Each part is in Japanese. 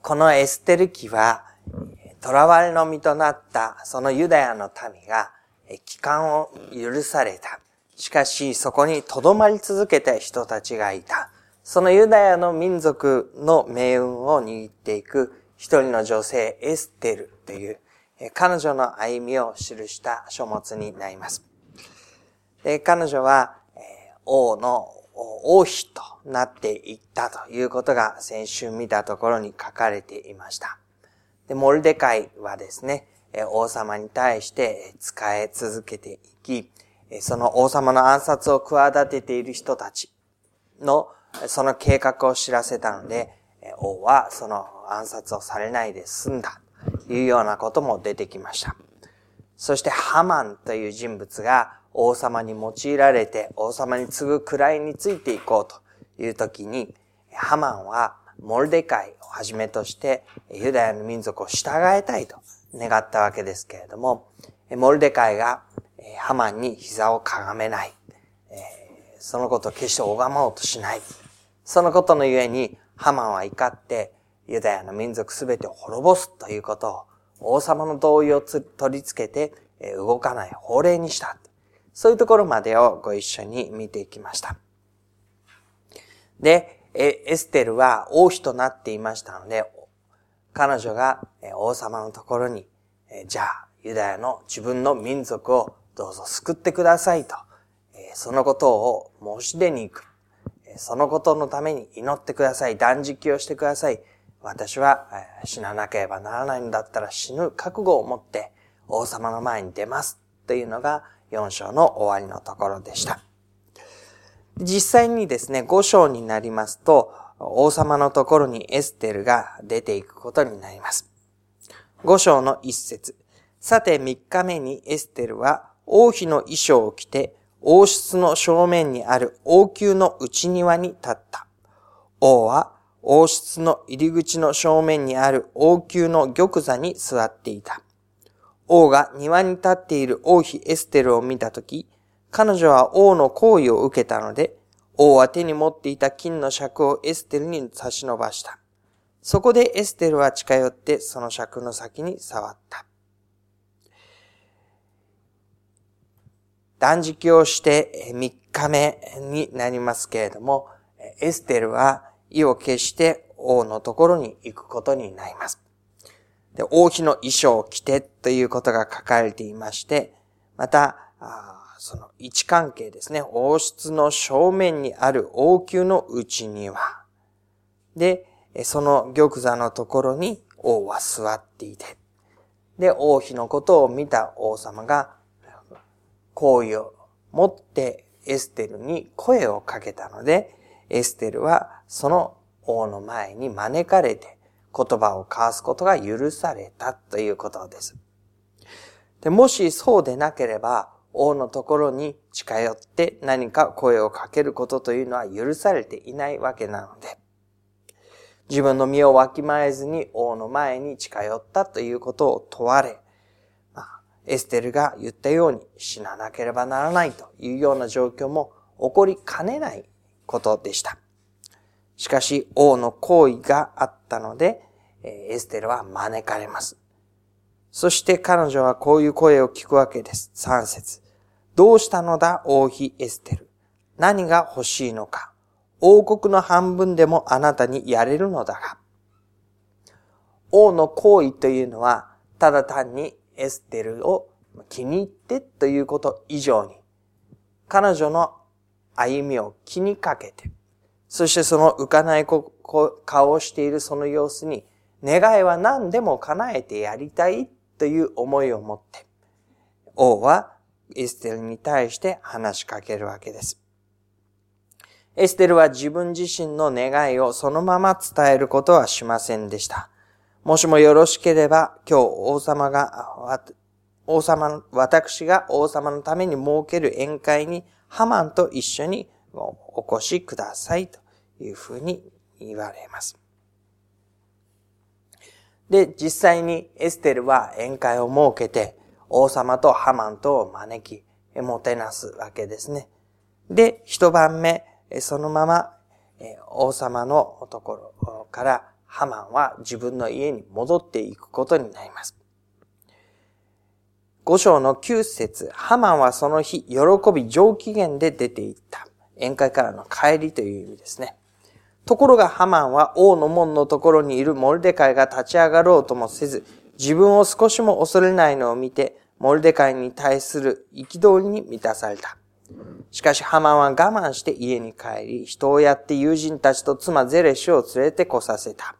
このエステル記は、囚われの身となったそのユダヤの民が、帰還を許された。しかし、そこに留まり続けた人たちがいた。そのユダヤの民族の命運を握っていく一人の女性、エステルという、彼女の歩みを記した書物になります。彼女は、王の王妃となっていったということが先週見たところに書かれていました。で、モルデカイはですね、王様に対して仕え続けていき、その王様の暗殺を企てている人たちのその計画を知らせたので、王はその暗殺をされないで済んだというようなことも出てきました。そしてハマンという人物が王様に用いられて王様に次ぐ位についていこうという時に、ハマンはモルデカイをはじめとしてユダヤの民族を従えたいと願ったわけですけれども、モルデカイがハマンに膝をかがめない。そのことを決して拝もうとしない。そのことのゆえに、ハマンは怒って、ユダヤの民族すべてを滅ぼすということを、王様の同意を取り付けて、動かない法令にした。そういうところまでをご一緒に見ていきました。で、エステルは王妃となっていましたので、彼女が王様のところに、じゃあ、ユダヤの自分の民族をどうぞ救ってくださいと、そのことを申し出に行く。そのことのために祈ってください。断食をしてください。私は死ななければならないんだったら死ぬ覚悟を持って王様の前に出ます。というのが4章の終わりのところでした。実際にですね、5章になりますと、王様のところにエステルが出ていくことになります。5章の一節。さて3日目にエステルは王妃の衣装を着て王室の正面にある王宮の内庭に立った。王は王室の入り口の正面にある王宮の玉座に座っていた。王が庭に立っている王妃エステルを見たとき、彼女は王の行為を受けたので、王は手に持っていた金の尺をエステルに差し伸ばした。そこでエステルは近寄ってその尺の先に触った。断食をして3日目になりますけれども、エステルは意を決して王のところに行くことになります。で王妃の衣装を着てということが書かれていまして、また、その位置関係ですね。王室の正面にある王宮の内庭。で、その玉座のところに王は座っていて、で、王妃のことを見た王様が行為を持ってエステルに声をかけたので、エステルはその王の前に招かれて言葉を交わすことが許されたということです。でもしそうでなければ、王のところに近寄って何か声をかけることというのは許されていないわけなので、自分の身をわきまえずに王の前に近寄ったということを問われ、エステルが言ったように死ななければならないというような状況も起こりかねないことでした。しかし王の行為があったので、エステルは招かれます。そして彼女はこういう声を聞くわけです。3節どうしたのだ王妃エステル。何が欲しいのか。王国の半分でもあなたにやれるのだが。王の行為というのは、ただ単にエステルを気に入ってということ以上に、彼女の歩みを気にかけて、そしてその浮かない顔をしているその様子に、願いは何でも叶えてやりたいという思いを持って、王はエステルに対して話しかけるわけです。エステルは自分自身の願いをそのまま伝えることはしませんでした。もしもよろしければ、今日王様が、王様、私が王様のために設ける宴会にハマンと一緒にお越しくださいというふうに言われます。で、実際にエステルは宴会を設けて、王様とハマンとを招き、もてなすわけですね。で、一晩目、そのまま王様のところからハマンは自分の家に戻っていくことになります。五章の九節、ハマンはその日、喜び上機嫌で出て行った。宴会からの帰りという意味ですね。ところがハマンは王の門のところにいるモルデカイが立ち上がろうともせず、自分を少しも恐れないのを見て、モルデカイに対する憤りに満たされた。しかしハマンは我慢して家に帰り、人をやって友人たちと妻ゼレシュを連れて来させた。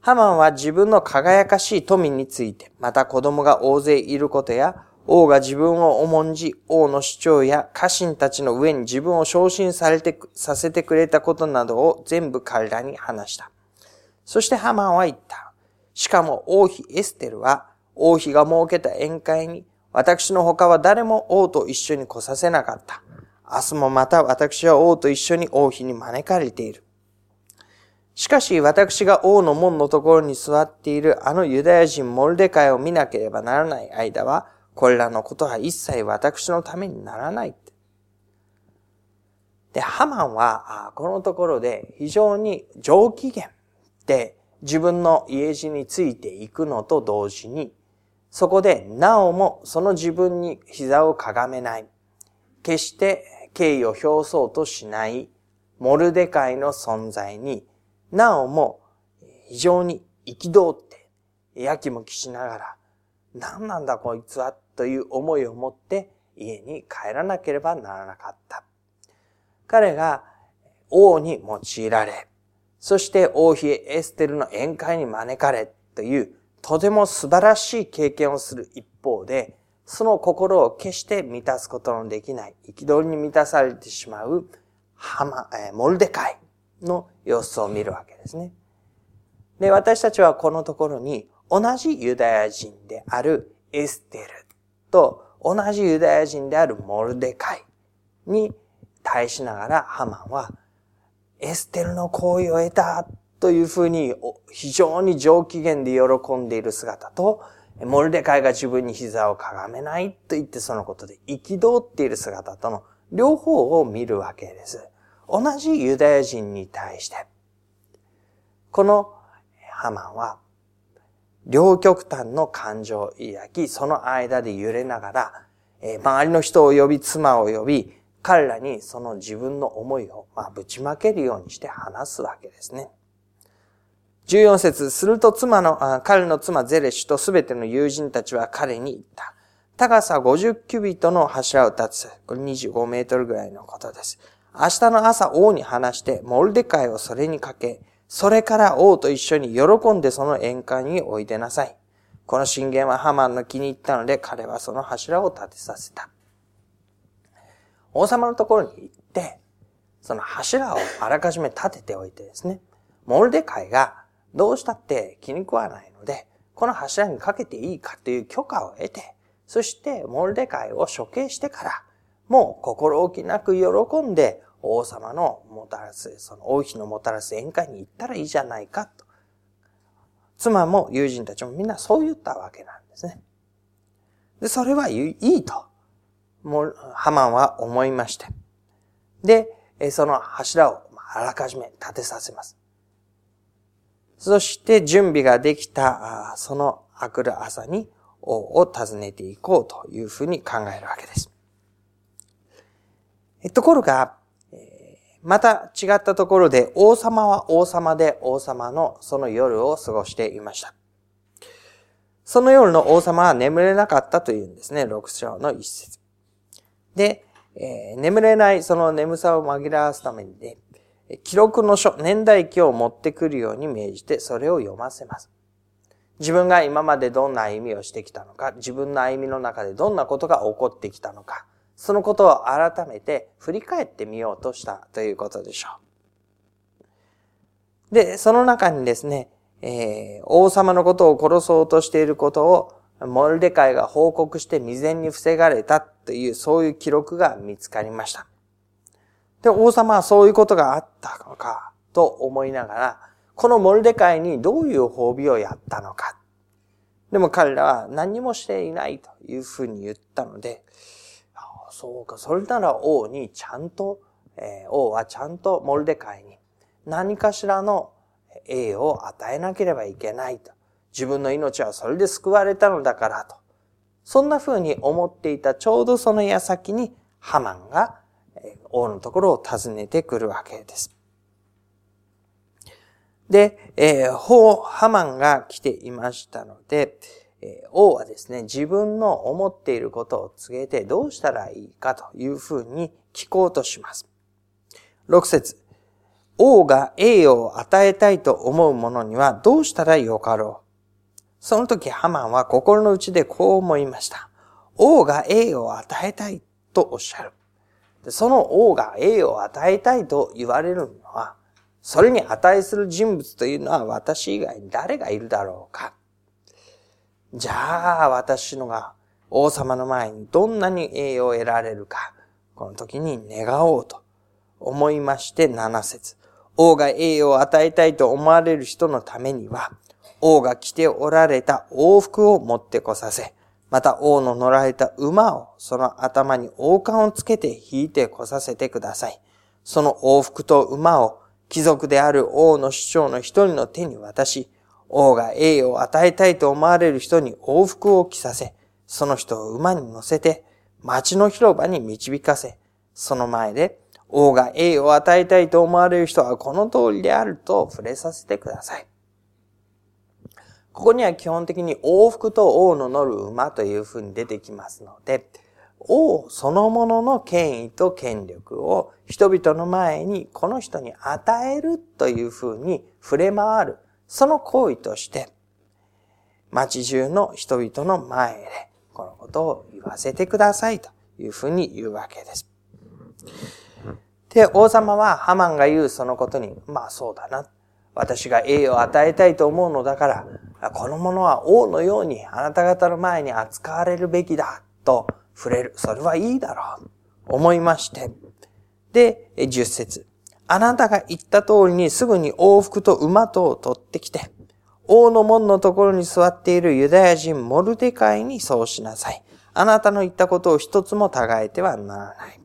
ハマンは自分の輝かしい富について、また子供が大勢いることや、王が自分を重んじ、王の主張や家臣たちの上に自分を昇進されて、させてくれたことなどを全部彼らに話した。そしてハマンは言った。しかも王妃エステルは、王妃が設けた宴会に、私の他は誰も王と一緒に来させなかった。明日もまた私は王と一緒に王妃に招かれている。しかし私が王の門のところに座っているあのユダヤ人モルデカイを見なければならない間は、これらのことは一切私のためにならない。で、ハマンは、このところで非常に上機嫌で自分の家路についていくのと同時に、そこでなおもその自分に膝をかがめない。決して敬意を表そうとしないモルデカイの存在になおも非常に憤って、やきもきしながら、何なんだこいつはという思いを持って家に帰らなければならなかった。彼が王に用いられ、そして王妃エステルの宴会に招かれというとても素晴らしい経験をする一方で、その心を決して満たすことのできない、憤りに満たされてしまうハマ、えモルデカイの様子を見るわけですね。で、私たちはこのところに同じユダヤ人であるエステルと同じユダヤ人であるモルデカイに対しながらハマンはエステルの行為を得たというふうに非常に上機嫌で喜んでいる姿とモルデカイが自分に膝をかがめないと言ってそのことで憤っている姿との両方を見るわけです。同じユダヤ人に対して、このハマンは、両極端の感情を抱き、その間で揺れながら、周りの人を呼び、妻を呼び、彼らにその自分の思いを、まあ、ぶちまけるようにして話すわけですね。14節すると妻の、彼の妻ゼレシュとすべての友人たちは彼に言った。高さ50キュビットの柱を立つ。これ25メートルぐらいのことです。明日の朝王に話して、モルデカイをそれにかけ、それから王と一緒に喜んでその宴会においでなさい。この信玄はハマンの気に入ったので、彼はその柱を立てさせた。王様のところに行って、その柱をあらかじめ立てておいてですね、モルデカイがどうしたって気に食わないので、この柱にかけていいかという許可を得て、そしてモルデカイを処刑してから、もう心置きなく喜んで王様のもたらす、その王妃のもたらす宴会に行ったらいいじゃないかと。妻も友人たちもみんなそう言ったわけなんですね。で、それはいいと、もう、ハマンは思いまして。で、その柱をあらかじめ立てさせます。そして準備ができた、その明くる朝に王を訪ねていこうというふうに考えるわけです。ところが、また違ったところで王様は王様で王様のその夜を過ごしていました。その夜の王様は眠れなかったというんですね。六章の一節。で、えー、眠れないその眠さを紛らわすためにね、記録の書、年代記を持ってくるように命じてそれを読ませます。自分が今までどんな歩みをしてきたのか、自分の歩みの中でどんなことが起こってきたのか、そのことを改めて振り返ってみようとしたということでしょう。で、その中にですね、えー、王様のことを殺そうとしていることをモルデカイが報告して未然に防がれたというそういう記録が見つかりました。で、王様はそういうことがあったのかと思いながら、このモルデカイにどういう褒美をやったのか。でも彼らは何もしていないというふうに言ったので、そうか、それなら王にちゃんと、えー、王はちゃんとモルデカイに何かしらの、栄を与えなければいけないと。自分の命はそれで救われたのだからと。そんな風に思っていたちょうどその矢先にハマンが王のところを訪ねてくるわけです。で、えー、ハマンが来ていましたので、え、王はですね、自分の思っていることを告げてどうしたらいいかというふうに聞こうとします。6節王が栄誉を与えたいと思う者にはどうしたらよかろう。その時ハマンは心の内でこう思いました。王が栄誉を与えたいとおっしゃる。その王が栄誉を与えたいと言われるのは、それに値する人物というのは私以外に誰がいるだろうか。じゃあ私のが王様の前にどんなに栄誉を得られるか、この時に願おうと思いまして7節王が栄誉を与えたいと思われる人のためには、王が着ておられた王服を持ってこさせ、また王の乗られた馬をその頭に王冠をつけて引いてこさせてください。その王服と馬を貴族である王の首長の一人の手に渡し、王が栄誉を与えたいと思われる人に王服を着させ、その人を馬に乗せて、町の広場に導かせ、その前で、王が栄誉を与えたいと思われる人はこの通りであると触れさせてください。ここには基本的に王服と王の乗る馬というふうに出てきますので、王そのものの権威と権力を人々の前にこの人に与えるというふうに触れ回る、その行為として、町中の人々の前でこのことを言わせてくださいというふうに言うわけです。で、王様はハマンが言うそのことに、まあそうだな。私が栄誉を与えたいと思うのだから、この者は王のようにあなた方の前に扱われるべきだと触れる。それはいいだろう。思いまして。で、十節。あなたが言った通りにすぐに王服と馬とを取ってきて、王の門のところに座っているユダヤ人モルデカイにそうしなさい。あなたの言ったことを一つも違えてはならない。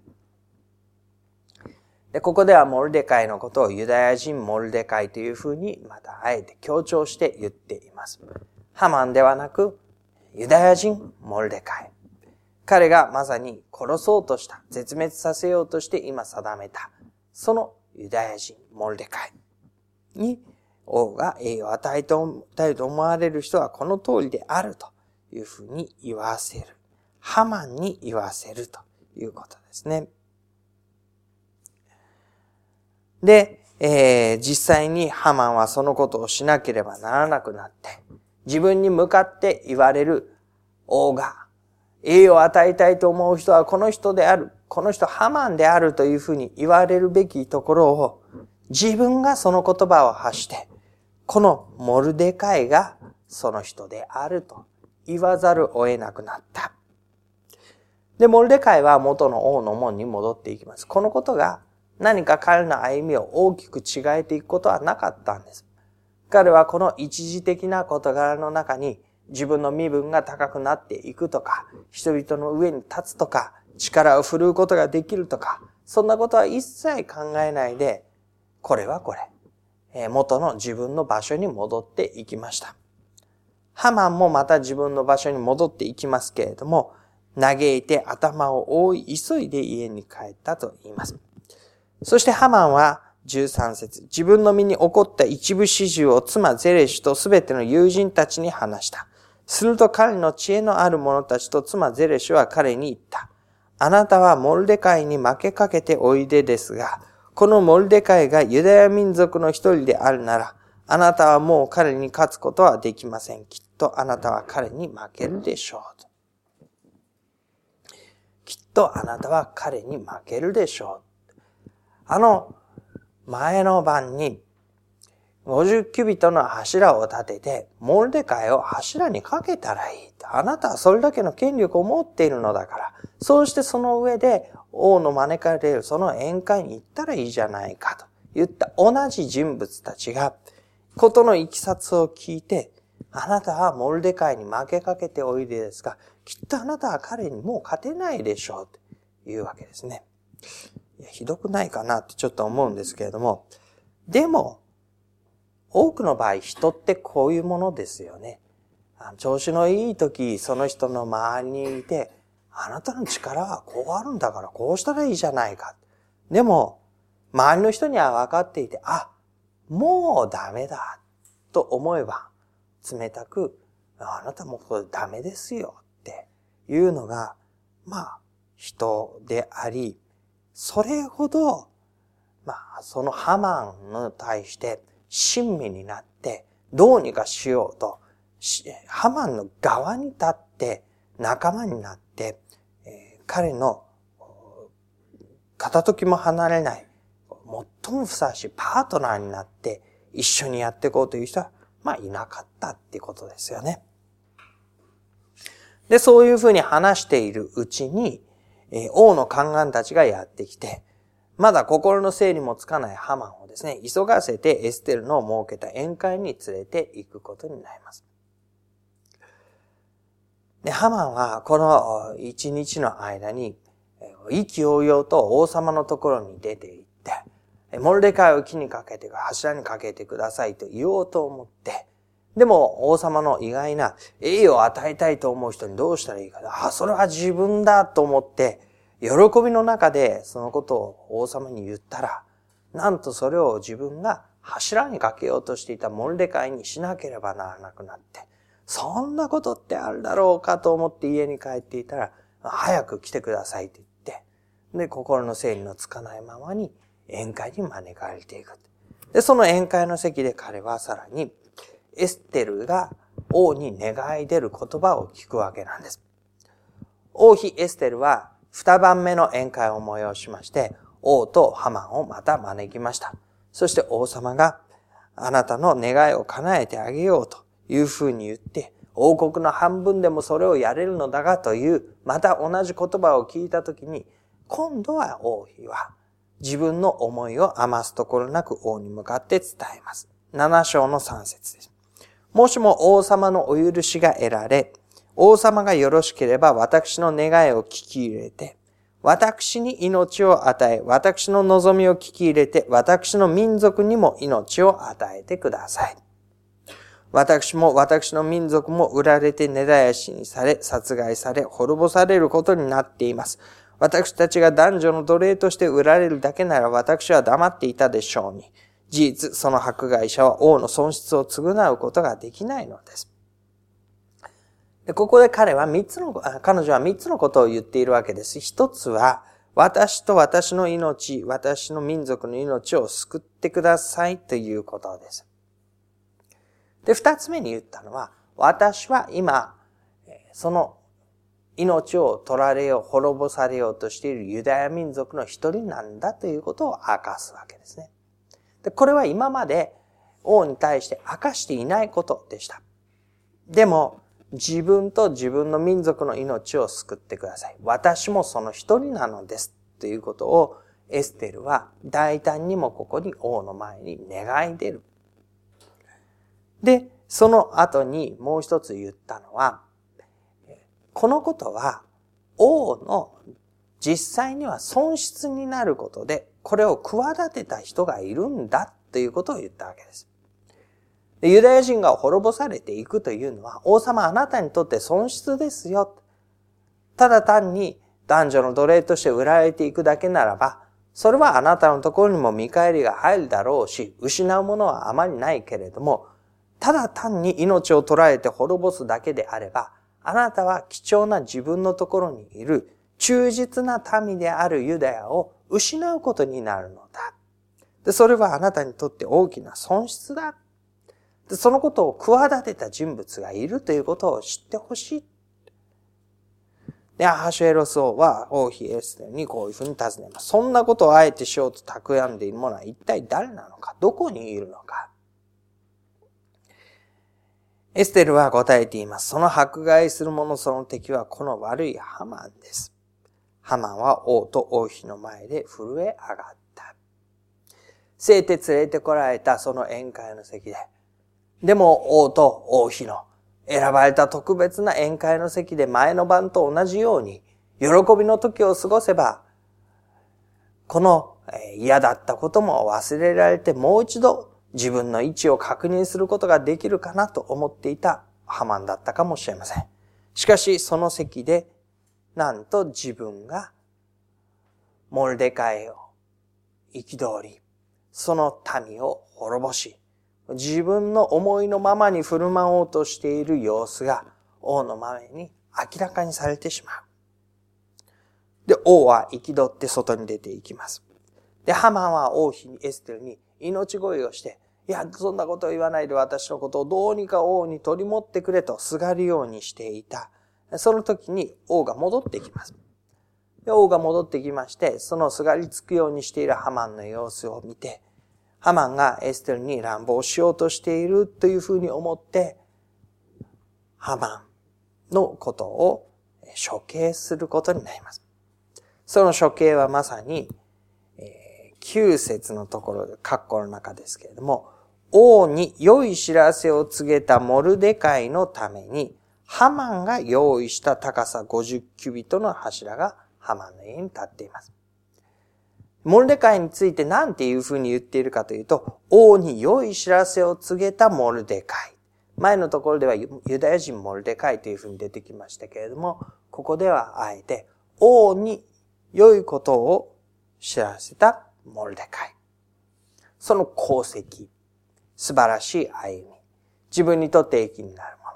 で、ここではモルデカイのことをユダヤ人モルデカイというふうにまたあえて強調して言っています。ハマンではなくユダヤ人モルデカイ。彼がまさに殺そうとした、絶滅させようとして今定めた、そのユダヤ人モルデカイに王が栄誉を与えたいと思われる人はこの通りであるというふうに言わせる。ハマンに言わせるということですね。で、えー、実際にハマンはそのことをしなければならなくなって、自分に向かって言われる王が、栄誉を与えたいと思う人はこの人である、この人ハマンであるというふうに言われるべきところを、自分がその言葉を発して、このモルデカイがその人であると言わざるを得なくなった。で、モルデカイは元の王の門に戻っていきます。このことが何か彼の歩みを大きく違えていくことはなかったんです。彼はこの一時的な事柄の中に自分の身分が高くなっていくとか、人々の上に立つとか、力を振るうことができるとか、そんなことは一切考えないで、これはこれ、元の自分の場所に戻っていきました。ハマンもまた自分の場所に戻っていきますけれども、嘆いて頭を覆い急いで家に帰ったと言います。そしてハマンは13節自分の身に起こった一部始終を妻ゼレシュとすべての友人たちに話した。すると彼の知恵のある者たちと妻ゼレシュは彼に言った。あなたはモルデカイに負けかけておいでですが、このモルデカイがユダヤ民族の一人であるなら、あなたはもう彼に勝つことはできません。きっとあなたは彼に負けるでしょう。きっとあなたは彼に負けるでしょう。あの前の晩に50キュビトの柱を立てて、モルデカイを柱にかけたらいい。あなたはそれだけの権力を持っているのだから、そうしてその上で王の招かれるその宴会に行ったらいいじゃないかと。言った同じ人物たちが、ことの行きさつを聞いて、あなたはモルデカイに負けかけておいでですが、きっとあなたは彼にもう勝てないでしょうと。いうわけですね。ひどくないかなってちょっと思うんですけれども、でも、多くの場合人ってこういうものですよね。調子のいい時、その人の周りにいて、あなたの力はこうあるんだからこうしたらいいじゃないか。でも、周りの人には分かっていて、あ、もうダメだ、と思えば、冷たく、あなたもこれダメですよ、っていうのが、まあ、人であり、それほど、まあ、そのハマンに対して親身になって、どうにかしようと、ハマンの側に立って仲間になって、彼の片時も離れない、最もふさわしいパートナーになって一緒にやっていこうという人は、まあいなかったっていうことですよね。で、そういうふうに話しているうちに、王の宦官たちがやってきて、まだ心の整理もつかないハマンをですね、急がせてエステルの設けた宴会に連れて行くことになります。で、ハマンはこの一日の間に、意気揚々と王様のところに出て行って、モルデカイを木にかけて、柱にかけてくださいと言おうと思って、でも王様の意外な栄誉を与えたいと思う人にどうしたらいいか。あ、それは自分だと思って、喜びの中でそのことを王様に言ったら、なんとそれを自分が柱にかけようとしていたモルデカイにしなければならなくなって、そんなことってあるだろうかと思って家に帰っていたら、早く来てくださいって言って、で、心の整理のつかないままに宴会に招かれていく。で、その宴会の席で彼はさらに、エステルが王に願い出る言葉を聞くわけなんです。王妃エステルは二番目の宴会を催しまして、王とハマンをまた招きました。そして王様があなたの願いを叶えてあげようというふうに言って、王国の半分でもそれをやれるのだがという、また同じ言葉を聞いたときに、今度は王妃は自分の思いを余すところなく王に向かって伝えます。七章の三節です。もしも王様のお許しが得られ、王様がよろしければ私の願いを聞き入れて、私に命を与え、私の望みを聞き入れて、私の民族にも命を与えてください。私も私の民族も売られて根絶やしにされ、殺害され、滅ぼされることになっています。私たちが男女の奴隷として売られるだけなら私は黙っていたでしょうに。事実、その迫害者は王の損失を償うことができないのです。でここで彼は三つの、彼女は三つのことを言っているわけです。一つは、私と私の命、私の民族の命を救ってくださいということです。で、二つ目に言ったのは、私は今、その命を取られよう、滅ぼされようとしているユダヤ民族の一人なんだということを明かすわけですね。で、これは今まで王に対して明かしていないことでした。でも、自分と自分の民族の命を救ってください。私もその一人なのです。ということをエステルは大胆にもここに王の前に願い出る。で、その後にもう一つ言ったのは、このことは王の実際には損失になることで、これを企てた人がいるんだということを言ったわけです。ユダヤ人が滅ぼされていくというのは、王様あなたにとって損失ですよ。ただ単に男女の奴隷として売られていくだけならば、それはあなたのところにも見返りが入るだろうし、失うものはあまりないけれども、ただ単に命を捉えて滅ぼすだけであれば、あなたは貴重な自分のところにいる忠実な民であるユダヤを失うことになるのだ。で、それはあなたにとって大きな損失だ。そのことを企てた人物がいるということを知ってほしい。で、アハシュエロス王は王妃エステルにこういうふうに尋ねます。そんなことをあえてしようと企んでいる者は一体誰なのかどこにいるのかエステルは答えています。その迫害する者その敵はこの悪いハマンです。ハマンは王と王妃の前で震え上がった。聖て連れてこられたその宴会の席で、でも王と王妃の選ばれた特別な宴会の席で前の晩と同じように、喜びの時を過ごせば、この嫌だったことも忘れられてもう一度自分の位置を確認することができるかなと思っていたハマンだったかもしれません。しかし、その席で、なんと自分が、モルデカイを憤り、その民を滅ぼし、自分の思いのままに振る舞おうとしている様子が王の前に明らかにされてしまう。で、王は憤って外に出ていきます。で、ハマンは王妃にエステルに命乞いをして、いや、そんなことを言わないで私のことをどうにか王に取り持ってくれとすがるようにしていた。その時に王が戻ってきます。で王が戻ってきまして、そのすがりつくようにしているハマンの様子を見て、ハマンがエステルに乱暴しようとしているというふうに思って、ハマンのことを処刑することになります。その処刑はまさに、えー、9節のところで、括弧の中ですけれども、王に良い知らせを告げたモルデカイのために、ハマンが用意した高さ50キュビトの柱がハマンの家に立っています。モルデカイについて何ていうふうに言っているかというと、王に良い知らせを告げたモルデカイ。前のところではユダヤ人モルデカイというふうに出てきましたけれども、ここではあえて王に良いことを知らせたモルデカイ。その功績、素晴らしい歩み、自分にとって益になるもの。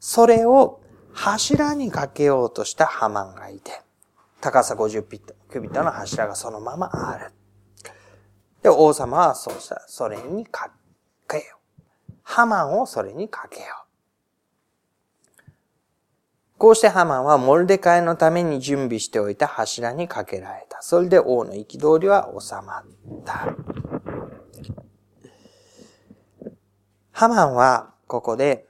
それを柱にかけようとしたハマンがいて、高さ50ピット、キュビットの柱がそのままある。で、王様はそうした。それにかけよう。ハマンをそれにかけよう。こうしてハマンはモルデカイのために準備しておいた柱にかけられた。それで王の憤りは収まった。ハマンはここで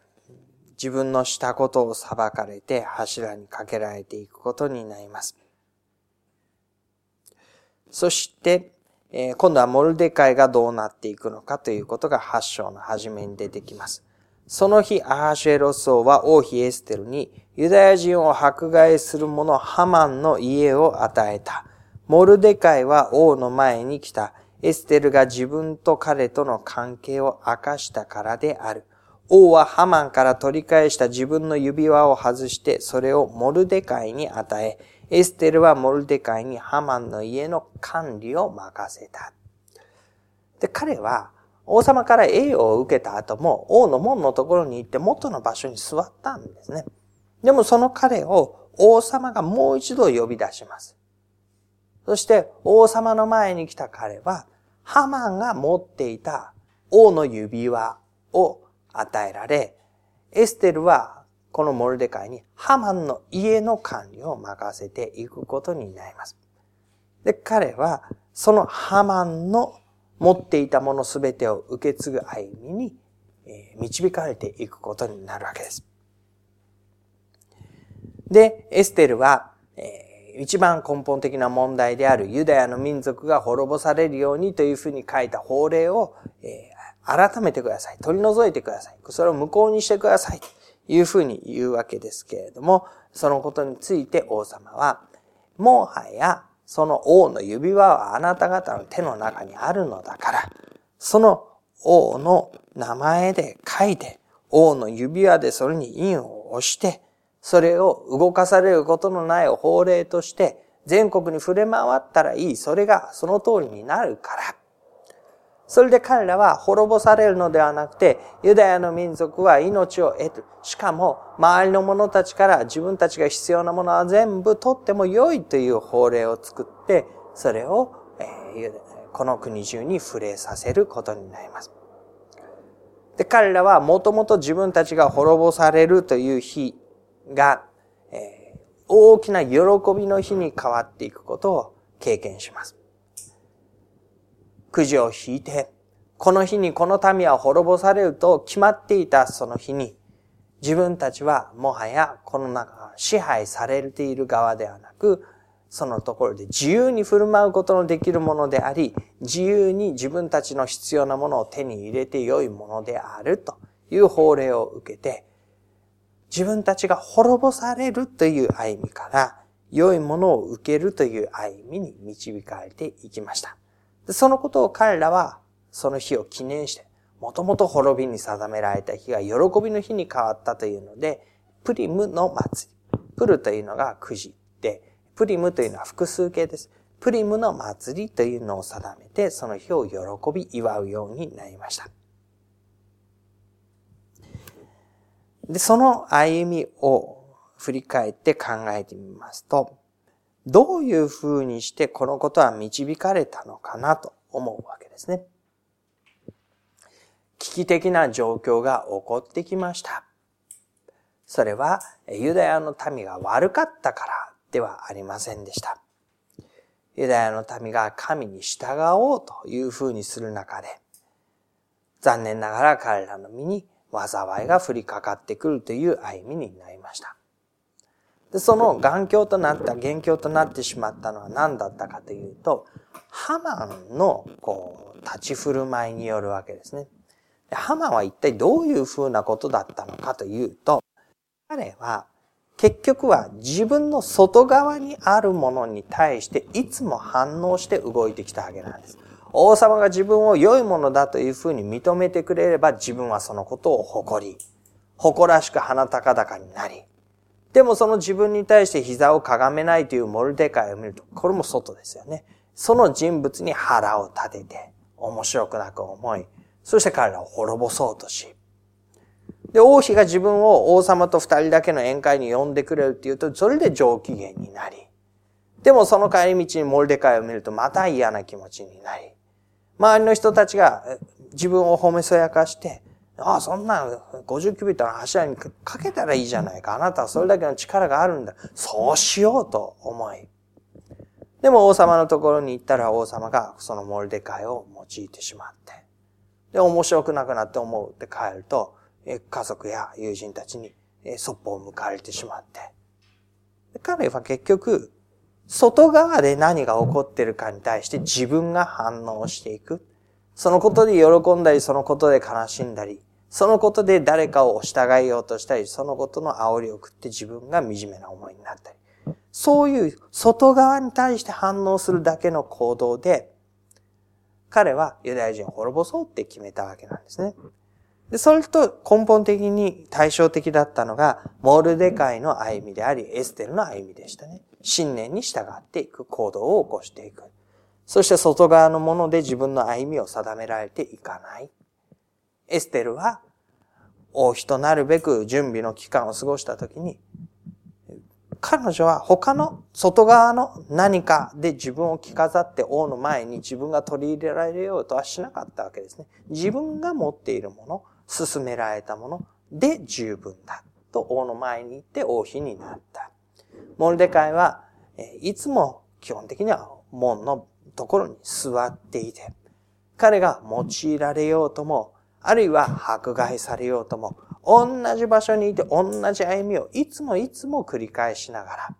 自分のしたことを裁かれて柱にかけられていくことになります。そして、え今度はモルデカイがどうなっていくのかということが8章の初めに出てきます。その日、アハシェロス王は王妃エステルにユダヤ人を迫害する者ハマンの家を与えた。モルデカイは王の前に来た。エステルが自分と彼との関係を明かしたからである。王はハマンから取り返した自分の指輪を外してそれをモルデカイに与え、エステルはモルデカイにハマンの家の管理を任せた。で、彼は王様から栄誉を受けた後も王の門のところに行って元の場所に座ったんですね。でもその彼を王様がもう一度呼び出します。そして王様の前に来た彼はハマンが持っていた王の指輪を与えられ、エステルはこのモルデカイにハマンの家の管理を任せていくことになります。で、彼はそのハマンの持っていたものすべてを受け継ぐ歩みに導かれていくことになるわけです。で、エステルは、一番根本的な問題であるユダヤの民族が滅ぼされるようにというふうに書いた法令を、改めてください。取り除いてください。それを無効にしてください。いうふうに言うわけですけれども、そのことについて王様は、もはやその王の指輪はあなた方の手の中にあるのだから、その王の名前で書いて、王の指輪でそれに印を押して、それを動かされることのない法令として、全国に触れ回ったらいい。それがその通りになるから。それで彼らは滅ぼされるのではなくて、ユダヤの民族は命を得る。しかも、周りの者たちから自分たちが必要なものは全部取っても良いという法令を作って、それを、えこの国中に触れさせることになります。で、彼らはもともと自分たちが滅ぼされるという日が、え大きな喜びの日に変わっていくことを経験します。くじを引いて、この日にこの民は滅ぼされると決まっていたその日に、自分たちはもはやこの中、支配されている側ではなく、そのところで自由に振る舞うことのできるものであり、自由に自分たちの必要なものを手に入れて良いものであるという法令を受けて、自分たちが滅ぼされるという歩みから、良いものを受けるという歩みに導かれていきました。そのことを彼らはその日を記念して、もともと滅びに定められた日が喜びの日に変わったというので、プリムの祭り。プルというのがくじで、プリムというのは複数形です。プリムの祭りというのを定めて、その日を喜び祝うようになりました。で、その歩みを振り返って考えてみますと、どういう風にしてこのことは導かれたのかなと思うわけですね。危機的な状況が起こってきました。それはユダヤの民が悪かったからではありませんでした。ユダヤの民が神に従おうという風にする中で、残念ながら彼らの身に災いが降りかかってくるという歩みになりました。でその眼鏡となった、元凶となってしまったのは何だったかというと、ハマンのこう立ち振る舞いによるわけですね。でハマンは一体どういうふうなことだったのかというと、彼は結局は自分の外側にあるものに対していつも反応して動いてきたわけなんです。王様が自分を良いものだというふうに認めてくれれば自分はそのことを誇り、誇らしく鼻高々になり、でもその自分に対して膝をかがめないというモルデカイを見ると、これも外ですよね。その人物に腹を立てて、面白くなく思い、そして彼らを滅ぼそうとし、で、王妃が自分を王様と二人だけの宴会に呼んでくれるっていうと、それで上機嫌になり、でもその帰り道にモルデカイを見るとまた嫌な気持ちになり、周りの人たちが自分を褒めそやかして、ああ、そんな50キュビットの柱にかけたらいいじゃないか。あなたはそれだけの力があるんだ。そうしようと思い。でも王様のところに行ったら王様がそのモルデカイを用いてしまって。で、面白くなくなって思うって帰ると、家族や友人たちにそっぽを向かれてしまって。彼は結局、外側で何が起こってるかに対して自分が反応していく。そのことで喜んだり、そのことで悲しんだり、そのことで誰かを従えようとしたり、そのことの煽りを食って自分が惨めな思いになったり。そういう外側に対して反応するだけの行動で、彼はユダヤ人を滅ぼそうって決めたわけなんですね。で、それと根本的に対照的だったのが、モールデカイの歩みであり、エステルの歩みでしたね。信念に従っていく行動を起こしていく。そして外側のもので自分の歩みを定められていかない。エステルは、王妃となるべく準備の期間を過ごしたときに、彼女は他の外側の何かで自分を着飾って王の前に自分が取り入れられようとはしなかったわけですね。自分が持っているもの、進められたもので十分だと王の前に行って王妃になった。モルデカイはいつも基本的には門のところに座っていて、彼が用いられようとも、あるいは迫害されようとも、同じ場所にいて同じ歩みをいつもいつも繰り返しながら、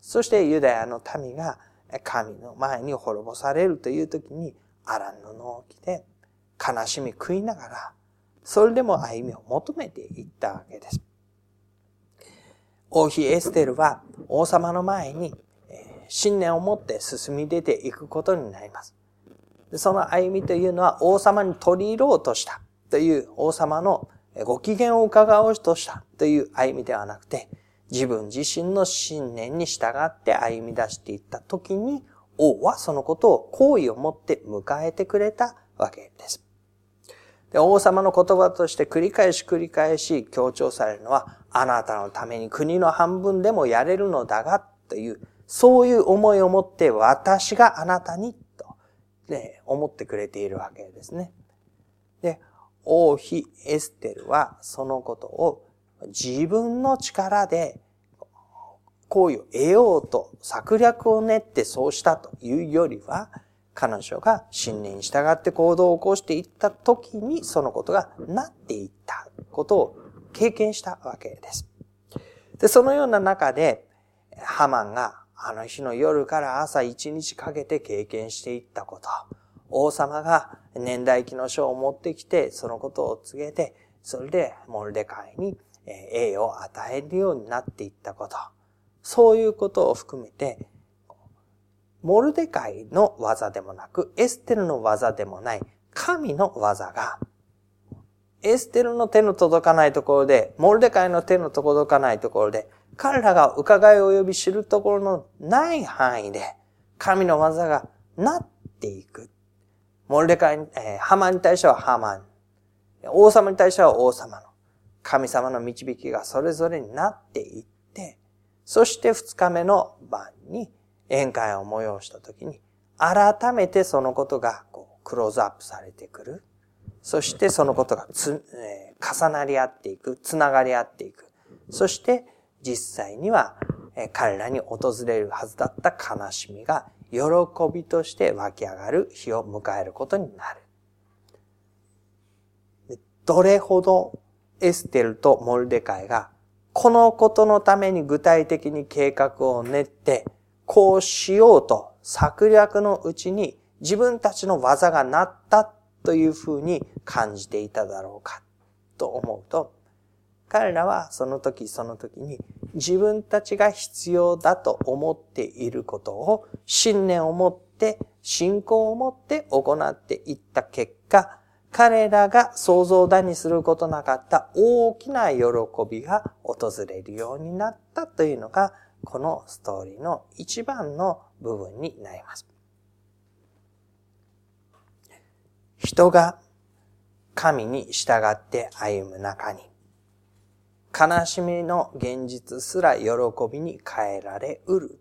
そしてユダヤの民が神の前に滅ぼされるという時に、アラン布を着て、悲しみ食いながら、それでも歩みを求めていったわけです。王妃エステルは王様の前に信念を持って進み出ていくことになります。その歩みというのは王様に取り入ろうとしたという王様のご機嫌を伺おうとしたという歩みではなくて、自分自身の信念に従って歩み出していった時に、王はそのことを好意を持って迎えてくれたわけです。で王様の言葉として繰り返し繰り返し強調されるのは、あなたのために国の半分でもやれるのだが、というそういう思いを持って私があなたにと、ね、思ってくれているわけですね。で、王妃エステルはそのことを自分の力で行為を得ようと策略を練ってそうしたというよりは、彼女が信念に従って行動を起こしていった時にそのことがなっていったことを経験したわけです。で、そのような中で、ハマンがあの日の夜から朝一日かけて経験していったこと。王様が年代記の書を持ってきて、そのことを告げて、それでモルデカイに栄を与えるようになっていったこと。そういうことを含めて、モルデカイの技でもなく、エステルの技でもない、神の技が、エステルの手の届かないところで、モルデカイの手の届かないところで、彼らが伺い及び知るところのない範囲で、神の技がなっていく。モルデカイ、えー、ハマに対してはハマン。王様に対しては王様の。神様の導きがそれぞれになっていって、そして二日目の晩に宴会を催したときに、改めてそのことがこうクローズアップされてくる。そしてそのことがつ、えー、重なり合っていく、つながり合っていく。そして実際には、彼らに訪れるはずだった悲しみが喜びとして湧き上がる日を迎えることになる。どれほどエステルとモルデカイがこのことのために具体的に計画を練って、こうしようと策略のうちに自分たちの技がなったというふうに感じていただろうかと思うと、彼らはその時その時に自分たちが必要だと思っていることを信念を持って信仰を持って行っていった結果、彼らが想像だにすることなかった大きな喜びが訪れるようになったというのが、このストーリーの一番の部分になります。人が神に従って歩む中に、悲しみの現実すら喜びに変えられうる。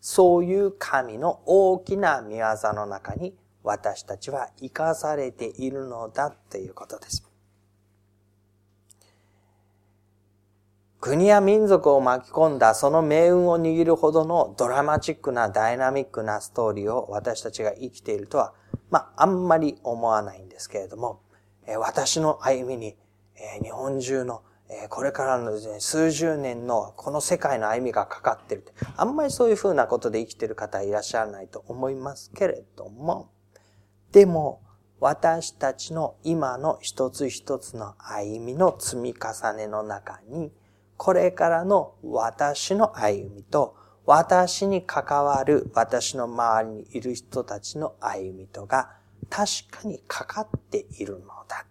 そういう神の大きな見業の中に私たちは生かされているのだということです。国や民族を巻き込んだその命運を握るほどのドラマチックなダイナミックなストーリーを私たちが生きているとは、まあ、あんまり思わないんですけれども、私の歩みに日本中のこれからの数十年のこの世界の歩みがかかっている。あんまりそういうふうなことで生きている方いらっしゃらないと思いますけれども、でも、私たちの今の一つ一つの歩みの積み重ねの中に、これからの私の歩みと、私に関わる私の周りにいる人たちの歩みとが確かにかかっているのだ。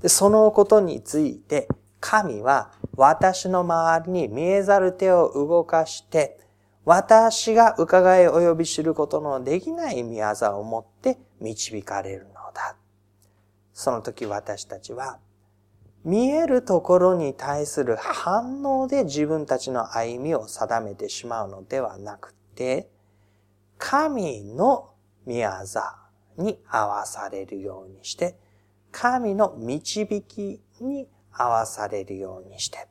でそのことについて神は私の周りに見えざる手を動かして私が伺い及び知ることのできない見業を持って導かれるのだ。その時私たちは、見えるところに対する反応で自分たちの歩みを定めてしまうのではなくて、神の見業に合わされるようにして、神の導きに合わされるようにして、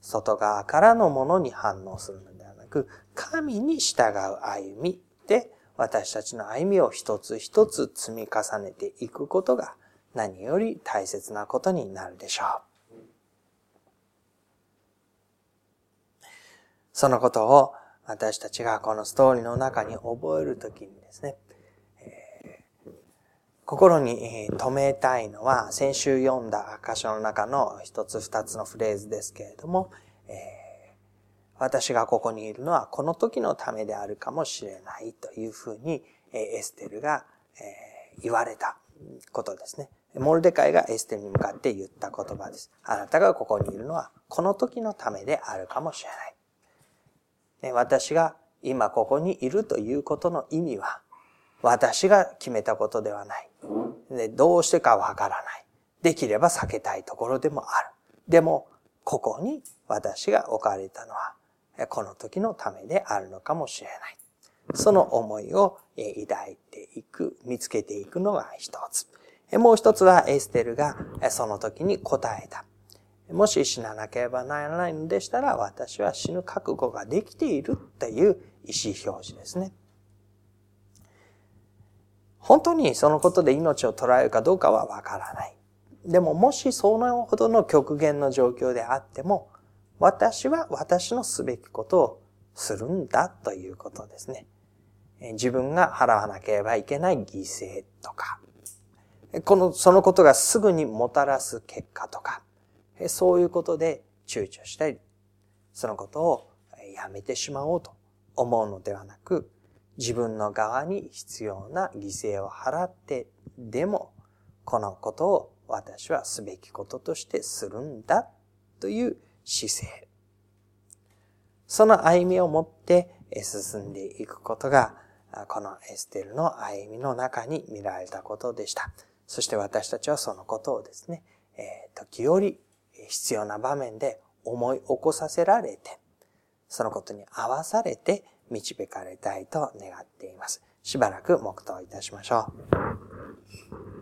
外側からのものに反応するのではなく、神に従う歩みで私たちの歩みを一つ一つ積み重ねていくことが何より大切なことになるでしょう。そのことを私たちがこのストーリーの中に覚えるときにですね、心に留めたいのは先週読んだ箇所の中の一つ二つのフレーズですけれども、えー私がここにいるのはこの時のためであるかもしれないというふうにエステルがえ言われたことですね。モルデカイがエステルに向かって言った言葉です。あなたがここにいるのはこの時のためであるかもしれない。私が今ここにいるということの意味は私が決めたことではない。でどうしてかわからない。できれば避けたいところでもある。でも、ここに私が置かれたのはこの時のためであるのかもしれない。その思いを抱いていく、見つけていくのが一つ。もう一つはエステルがその時に答えた。もし死ななければならないのでしたら私は死ぬ覚悟ができているっていう意思表示ですね。本当にそのことで命を捉えるかどうかはわからない。でももしそのほどの極限の状況であっても、私は私のすべきことをするんだということですね。自分が払わなければいけない犠牲とか、この、そのことがすぐにもたらす結果とか、そういうことで躊躇したり、そのことをやめてしまおうと思うのではなく、自分の側に必要な犠牲を払ってでも、このことを私はすべきこととしてするんだという姿勢。その歩みを持って進んでいくことが、このエステルの歩みの中に見られたことでした。そして私たちはそのことをですね、時折必要な場面で思い起こさせられて、そのことに合わされて導かれたいと願っています。しばらく黙祷いたしましょう。